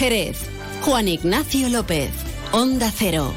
Jerez. Juan Ignacio López. Onda Cero.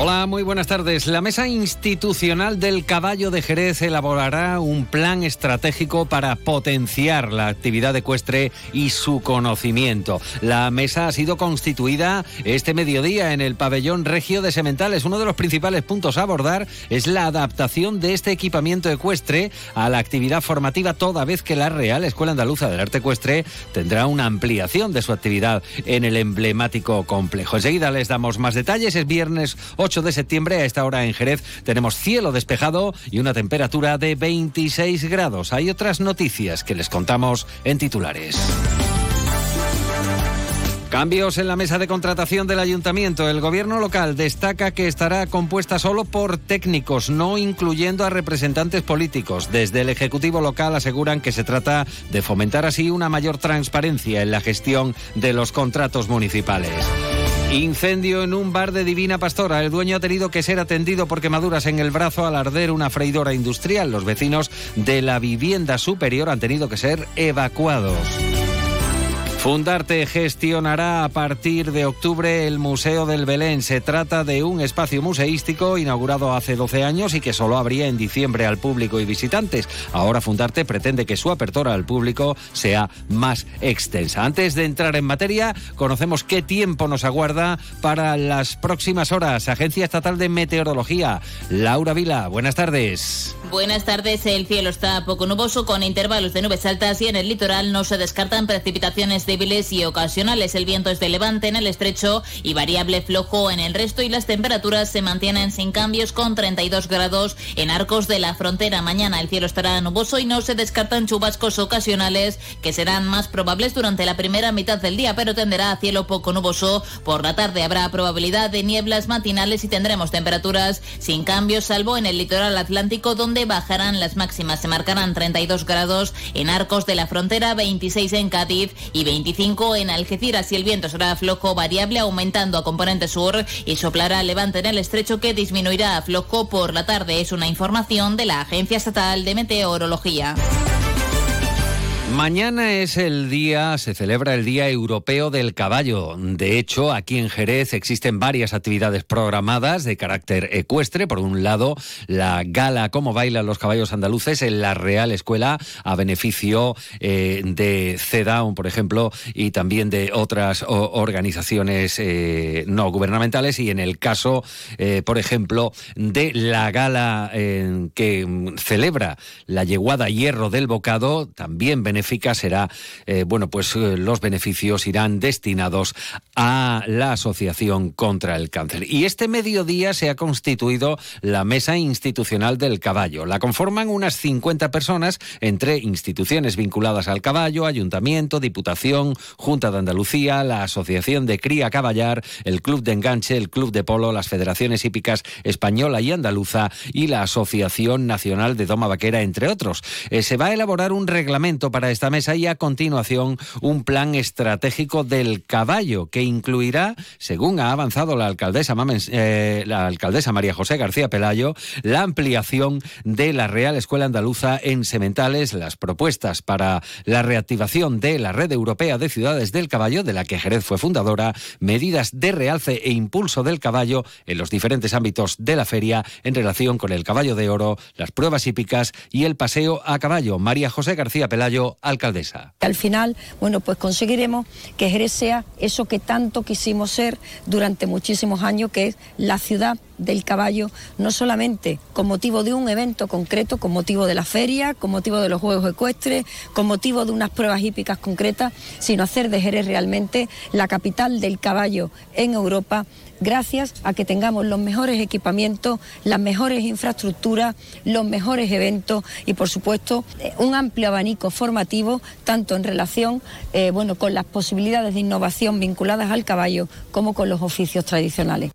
Hola, muy buenas tardes. La Mesa Institucional del Caballo de Jerez elaborará un plan estratégico para potenciar la actividad ecuestre y su conocimiento. La mesa ha sido constituida este mediodía en el pabellón regio de Sementales. Uno de los principales puntos a abordar es la adaptación de este equipamiento ecuestre a la actividad formativa, toda vez que la Real Escuela Andaluza del Arte Ecuestre tendrá una ampliación de su actividad en el emblemático complejo. Enseguida les damos más detalles. Es viernes 8 de septiembre. A esta hora en Jerez tenemos cielo despejado y una temperatura de 26 grados. Hay otras noticias que les contamos en titulares. Cambios en la mesa de contratación del ayuntamiento. El gobierno local destaca que estará compuesta solo por técnicos, no incluyendo a representantes políticos. Desde el Ejecutivo local aseguran que se trata de fomentar así una mayor transparencia en la gestión de los contratos municipales. Incendio en un bar de Divina Pastora. El dueño ha tenido que ser atendido por quemaduras en el brazo al arder una freidora industrial. Los vecinos de la vivienda superior han tenido que ser evacuados. Fundarte gestionará a partir de octubre el Museo del Belén. Se trata de un espacio museístico inaugurado hace 12 años y que solo abría en diciembre al público y visitantes. Ahora Fundarte pretende que su apertura al público sea más extensa. Antes de entrar en materia, conocemos qué tiempo nos aguarda para las próximas horas. Agencia Estatal de Meteorología. Laura Vila, buenas tardes. Buenas tardes. El cielo está poco nuboso con intervalos de nubes altas y en el litoral no se descartan precipitaciones débiles y ocasionales. El viento es de levante en el estrecho y variable flojo en el resto y las temperaturas se mantienen sin cambios con 32 grados en arcos de la frontera. Mañana el cielo estará nuboso y no se descartan chubascos ocasionales que serán más probables durante la primera mitad del día, pero tenderá a cielo poco nuboso. Por la tarde habrá probabilidad de nieblas matinales y tendremos temperaturas sin cambios, salvo en el litoral atlántico donde bajarán las máximas. Se marcarán 32 grados en Arcos de la Frontera, 26 en Cádiz y 25 en Algeciras. Y el viento será flojo variable, aumentando a componente sur y soplará levante en el estrecho que disminuirá a flojo por la tarde. Es una información de la Agencia Estatal de Meteorología. Mañana es el día, se celebra el Día Europeo del Caballo. De hecho, aquí en Jerez existen varias actividades programadas de carácter ecuestre. Por un lado, la gala Cómo bailan los caballos andaluces en la Real Escuela a beneficio eh, de CEDAUN, por ejemplo, y también de otras organizaciones eh, no gubernamentales. Y en el caso, eh, por ejemplo, de la gala que celebra la yeguada Hierro del Bocado, también beneficia será, eh, bueno, pues eh, los beneficios irán destinados a la Asociación contra el Cáncer. Y este mediodía se ha constituido la Mesa Institucional del Caballo. La conforman unas 50 personas entre instituciones vinculadas al caballo, Ayuntamiento, Diputación, Junta de Andalucía, la Asociación de Cría Caballar, el Club de Enganche, el Club de Polo, las Federaciones Hípicas Española y Andaluza y la Asociación Nacional de Doma Vaquera, entre otros. Eh, se va a elaborar un reglamento para esta mesa y a continuación un plan estratégico del caballo que incluirá, según ha avanzado la alcaldesa, eh, la alcaldesa María José García Pelayo, la ampliación de la Real Escuela Andaluza en Sementales, las propuestas para la reactivación de la Red Europea de Ciudades del Caballo, de la que Jerez fue fundadora, medidas de realce e impulso del caballo en los diferentes ámbitos de la feria en relación con el caballo de oro, las pruebas hípicas y el paseo a caballo. María José García Pelayo, alcaldesa. Al final, bueno, pues conseguiremos que Jerez sea eso que tanto quisimos ser durante muchísimos años, que es la ciudad del caballo, no solamente con motivo de un evento concreto, con motivo de la feria, con motivo de los Juegos Ecuestres, con motivo de unas pruebas hípicas concretas, sino hacer de Jerez realmente la capital del caballo en Europa gracias a que tengamos los mejores equipamientos, las mejores infraestructuras, los mejores eventos y, por supuesto, eh, un amplio abanico formativo, tanto en relación eh, bueno, con las posibilidades de innovación vinculadas al caballo como con los oficios tradicionales.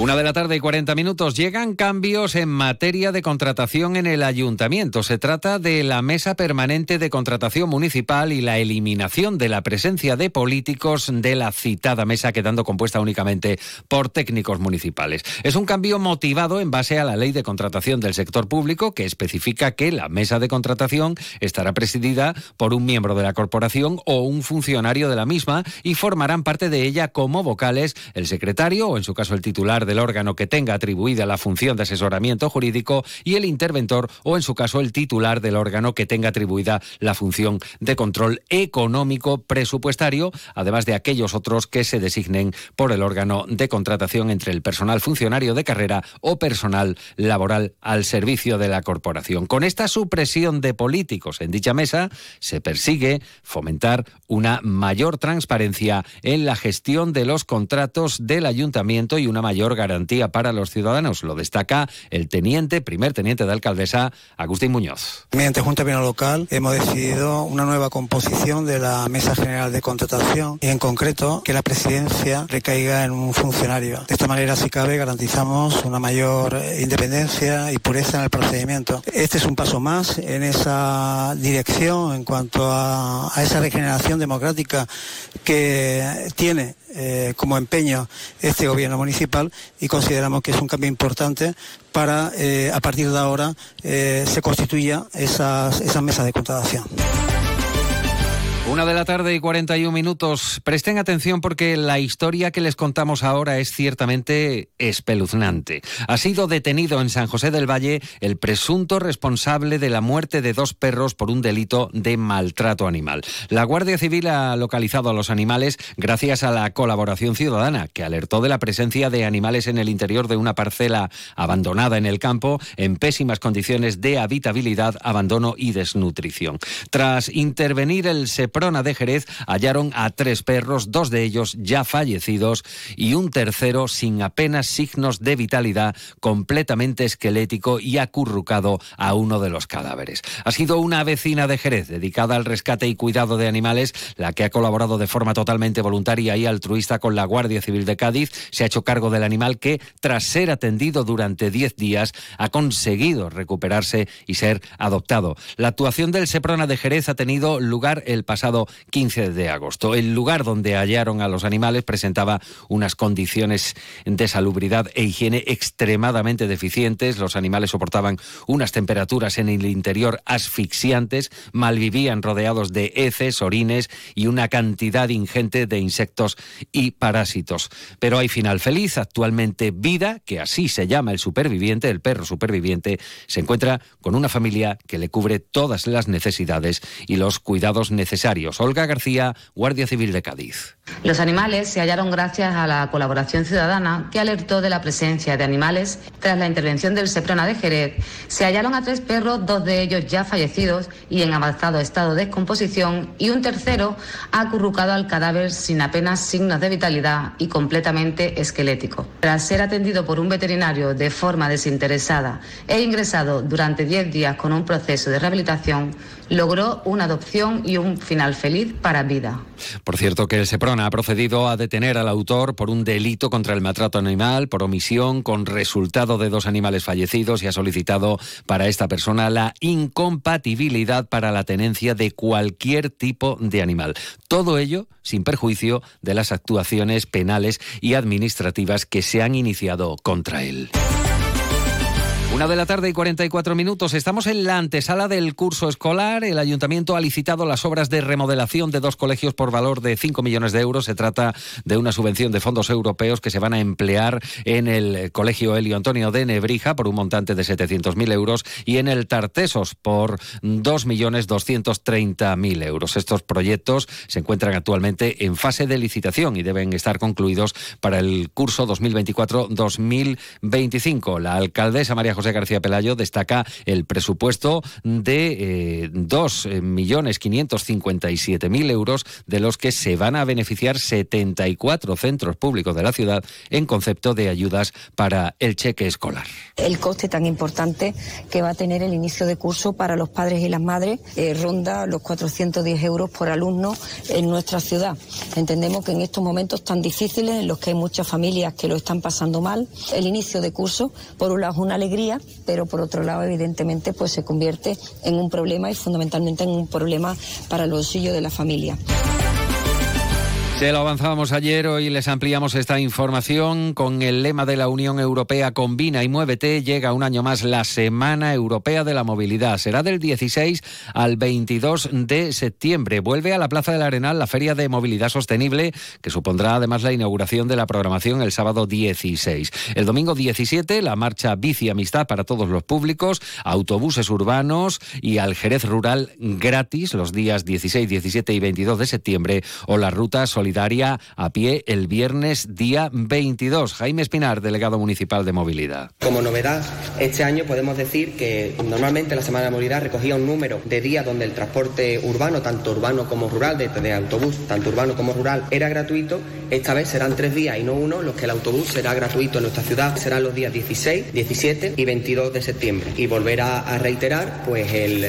Una de la tarde y 40 minutos. Llegan cambios en materia de contratación en el ayuntamiento. Se trata de la Mesa Permanente de Contratación Municipal y la eliminación de la presencia de políticos de la citada mesa, quedando compuesta únicamente por técnicos municipales. Es un cambio motivado en base a la Ley de Contratación del Sector Público, que especifica que la Mesa de Contratación estará presidida por un miembro de la corporación o un funcionario de la misma y formarán parte de ella como vocales el secretario o, en su caso, el titular del órgano que tenga atribuida la función de asesoramiento jurídico y el interventor o, en su caso, el titular del órgano que tenga atribuida la función de control económico presupuestario, además de aquellos otros que se designen por el órgano de contratación entre el personal funcionario de carrera o personal laboral al servicio de la corporación. Con esta supresión de políticos en dicha mesa, se persigue fomentar una mayor transparencia en la gestión de los contratos del ayuntamiento y una mayor garantía para los ciudadanos. Lo destaca el teniente, primer teniente de alcaldesa, Agustín Muñoz. Mediante Junta Pleno Local hemos decidido una nueva composición de la Mesa General de Contratación y en concreto que la presidencia recaiga en un funcionario. De esta manera, si cabe, garantizamos una mayor independencia y pureza en el procedimiento. Este es un paso más en esa dirección en cuanto a, a esa regeneración democrática que tiene eh, como empeño este gobierno municipal y consideramos que es un cambio importante para, eh, a partir de ahora, eh, se constituya esas, esas mesas de contratación. Una de la tarde y 41 minutos. Presten atención porque la historia que les contamos ahora es ciertamente espeluznante. Ha sido detenido en San José del Valle el presunto responsable de la muerte de dos perros por un delito de maltrato animal. La Guardia Civil ha localizado a los animales gracias a la colaboración ciudadana, que alertó de la presencia de animales en el interior de una parcela abandonada en el campo en pésimas condiciones de habitabilidad, abandono y desnutrición. Tras intervenir el SEPRO de Jerez hallaron a tres perros, dos de ellos ya fallecidos y un tercero sin apenas signos de vitalidad, completamente esquelético y acurrucado a uno de los cadáveres. Ha sido una vecina de Jerez dedicada al rescate y cuidado de animales la que ha colaborado de forma totalmente voluntaria y altruista con la Guardia Civil de Cádiz. Se ha hecho cargo del animal que, tras ser atendido durante 10 días, ha conseguido recuperarse y ser adoptado. La actuación del Seprona de Jerez ha tenido lugar el pasado 15 de agosto. El lugar donde hallaron a los animales presentaba unas condiciones de salubridad e higiene extremadamente deficientes. Los animales soportaban unas temperaturas en el interior asfixiantes, malvivían rodeados de heces, orines y una cantidad ingente de insectos y parásitos. Pero hay final feliz. Actualmente Vida, que así se llama el superviviente, el perro superviviente, se encuentra con una familia que le cubre todas las necesidades y los cuidados necesarios Olga García, Guardia Civil de Cádiz. Los animales se hallaron gracias a la colaboración ciudadana que alertó de la presencia de animales. Tras la intervención del Seprona de Jerez, se hallaron a tres perros, dos de ellos ya fallecidos y en avanzado estado de descomposición, y un tercero acurrucado al cadáver sin apenas signos de vitalidad y completamente esquelético. Tras ser atendido por un veterinario de forma desinteresada e ingresado durante 10 días con un proceso de rehabilitación, logró una adopción y un final feliz para vida. Por cierto, que el Seprona ha procedido a detener al autor por un delito contra el maltrato animal, por omisión, con resultado de dos animales fallecidos y ha solicitado para esta persona la incompatibilidad para la tenencia de cualquier tipo de animal. Todo ello sin perjuicio de las actuaciones penales y administrativas que se han iniciado contra él. Una de la tarde y 44 minutos. Estamos en la antesala del curso escolar. El ayuntamiento ha licitado las obras de remodelación de dos colegios por valor de 5 millones de euros. Se trata de una subvención de fondos europeos que se van a emplear en el Colegio Elio Antonio de Nebrija por un montante de 700.000 euros y en el Tartesos por 2.230.000 euros. Estos proyectos se encuentran actualmente en fase de licitación y deben estar concluidos para el curso 2024-2025. La alcaldesa María José García Pelayo, destaca el presupuesto de eh, 2.557.000 euros, de los que se van a beneficiar 74 centros públicos de la ciudad en concepto de ayudas para el cheque escolar. El coste tan importante que va a tener el inicio de curso para los padres y las madres eh, ronda los 410 euros por alumno en nuestra ciudad. Entendemos que en estos momentos tan difíciles, en los que hay muchas familias que lo están pasando mal, el inicio de curso, por un lado es una alegría, pero por otro lado, evidentemente, pues se convierte en un problema y fundamentalmente en un problema para el bolsillo de la familia. Se lo avanzábamos ayer, hoy les ampliamos esta información con el lema de la Unión Europea Combina y Muévete. Llega un año más la Semana Europea de la Movilidad. Será del 16 al 22 de septiembre. Vuelve a la Plaza del Arenal la Feria de Movilidad Sostenible, que supondrá además la inauguración de la programación el sábado 16. El domingo 17, la marcha Bici Amistad para todos los públicos, autobuses urbanos y al Jerez Rural gratis los días 16, 17 y 22 de septiembre o la ruta solidaria a pie el viernes día 22. Jaime Espinar, delegado municipal de movilidad. Como novedad, este año podemos decir que normalmente la Semana de Movilidad recogía un número de días donde el transporte urbano, tanto urbano como rural, de, de autobús, tanto urbano como rural, era gratuito. Esta vez serán tres días y no uno, los que el autobús será gratuito en nuestra ciudad. Serán los días 16, 17 y 22 de septiembre. Y volver a, reiterar pues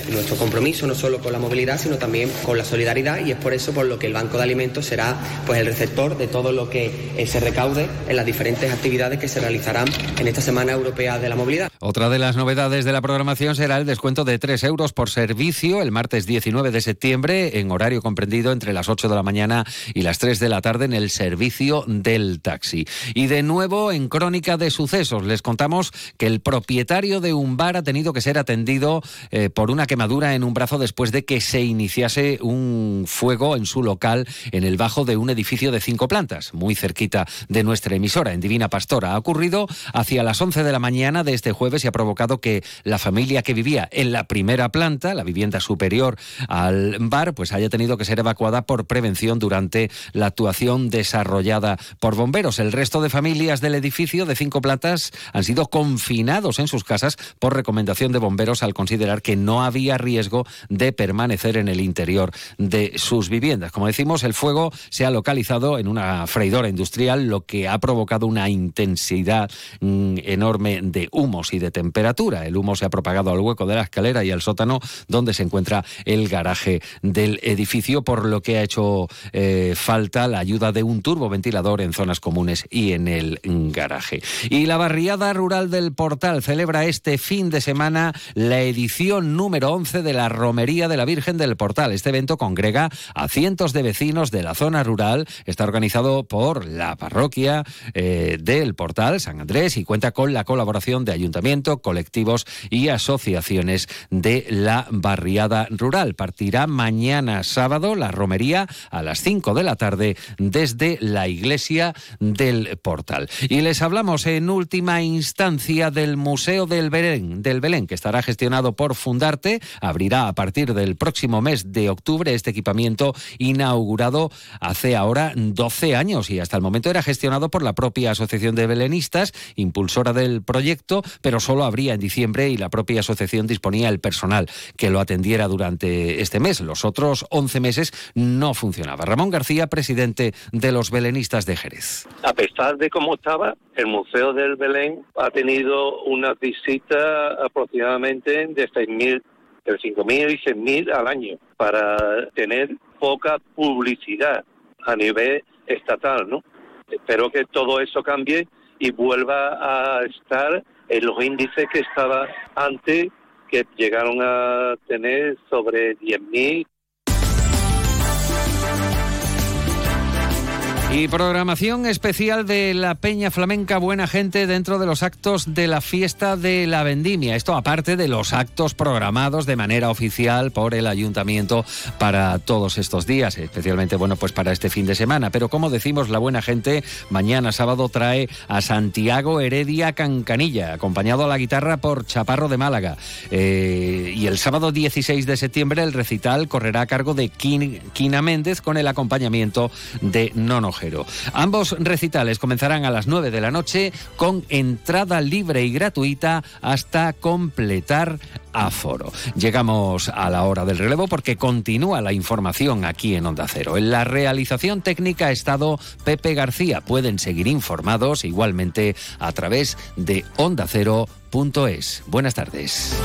nuestro compromiso no solo con la movilidad, sino también con la solidaridad y es por eso por lo que el Banco de Alimentos será pues el receptor de todo lo que eh, se recaude en las diferentes actividades que se realizarán en esta Semana Europea de la Movilidad. Otra de las novedades de la programación será el descuento de 3 euros por servicio el martes 19 de septiembre en horario comprendido entre las 8 de la mañana y las 3 de la tarde en el servicio del taxi. Y de nuevo en Crónica de Sucesos les contamos que el propietario de un bar ha tenido que ser atendido eh, por una quemadura en un brazo después de que se iniciase un fuego en su local en el bajo de un edificio de cinco plantas, muy cerquita de nuestra emisora, en Divina Pastora. Ha ocurrido hacia las 11 de la mañana de este jueves y ha provocado que la familia que vivía en la primera planta, la vivienda superior al bar, pues haya tenido que ser evacuada por prevención durante la actuación desarrollada por bomberos. El resto de familias del edificio de cinco plantas han sido confinados en sus casas por recomendación de bomberos al considerar que no había riesgo de permanecer en el interior de sus viviendas. Como decimos, el fuego se ha localizado en una freidora industrial, lo que ha provocado una intensidad mm, enorme de humos y de temperatura. El humo se ha propagado al hueco de la escalera y al sótano donde se encuentra el garaje del edificio, por lo que ha hecho eh, falta la ayuda de un turboventilador en zonas comunes y en el garaje. Y la barriada rural del Portal celebra este fin de semana la edición número 11 de la Romería de la Virgen del Portal. Este evento congrega a cientos de vecinos de la zona rural. Está organizado por la parroquia eh, del Portal San Andrés y cuenta con la colaboración de ayuntamiento, colectivos y asociaciones de la barriada rural. Partirá mañana sábado la romería a las 5 de la tarde desde la iglesia del Portal. Y les hablamos en última instancia del Museo del Belén, del Belén, que estará gestionado por Fundarte. Abrirá a partir del próximo mes de octubre este equipamiento inaugurado hace ahora 12 años y hasta el momento era gestionado por la propia Asociación de Belenistas, impulsora del proyecto, pero solo abría en diciembre y la propia asociación disponía el personal que lo atendiera durante este mes. Los otros 11 meses no funcionaba. Ramón García, presidente de Belenistas de Jerez. A pesar de cómo estaba, el Museo del Belén ha tenido una visita aproximadamente de 6.000 entre 5.000 y 6.000 al año para tener poca publicidad a nivel estatal, ¿no? Espero que todo eso cambie y vuelva a estar en los índices que estaba antes, que llegaron a tener sobre 10.000 Y programación especial de la Peña Flamenca Buena Gente dentro de los actos de la fiesta de la vendimia. Esto aparte de los actos programados de manera oficial por el ayuntamiento para todos estos días, especialmente bueno pues para este fin de semana. Pero como decimos, la Buena Gente mañana sábado trae a Santiago Heredia Cancanilla, acompañado a la guitarra por Chaparro de Málaga. Eh, y el sábado 16 de septiembre el recital correrá a cargo de Quina Méndez con el acompañamiento de Nono Ambos recitales comenzarán a las 9 de la noche con entrada libre y gratuita hasta completar aforo. Llegamos a la hora del relevo porque continúa la información aquí en Onda Cero. En la realización técnica ha estado Pepe García. Pueden seguir informados igualmente a través de ondacero.es. Buenas tardes.